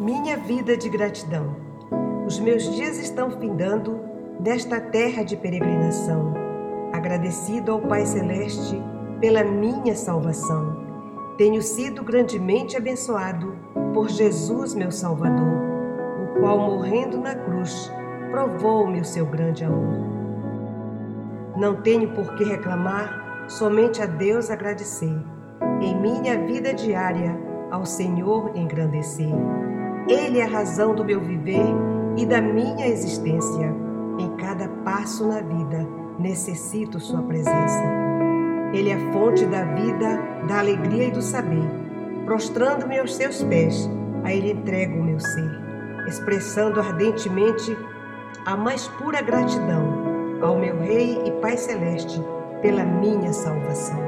Minha vida de gratidão. Os meus dias estão findando nesta terra de peregrinação. Agradecido ao Pai Celeste pela minha salvação. Tenho sido grandemente abençoado por Jesus, meu Salvador, o qual, morrendo na cruz, provou-me o seu grande amor. Não tenho por que reclamar, somente a Deus agradecer. Em minha vida diária, ao Senhor engrandecer. Ele é a razão do meu viver e da minha existência. Em cada passo na vida, necessito Sua presença. Ele é a fonte da vida, da alegria e do saber. Prostrando-me aos seus pés, a Ele entrego o meu ser, expressando ardentemente a mais pura gratidão ao meu Rei e Pai Celeste pela minha salvação.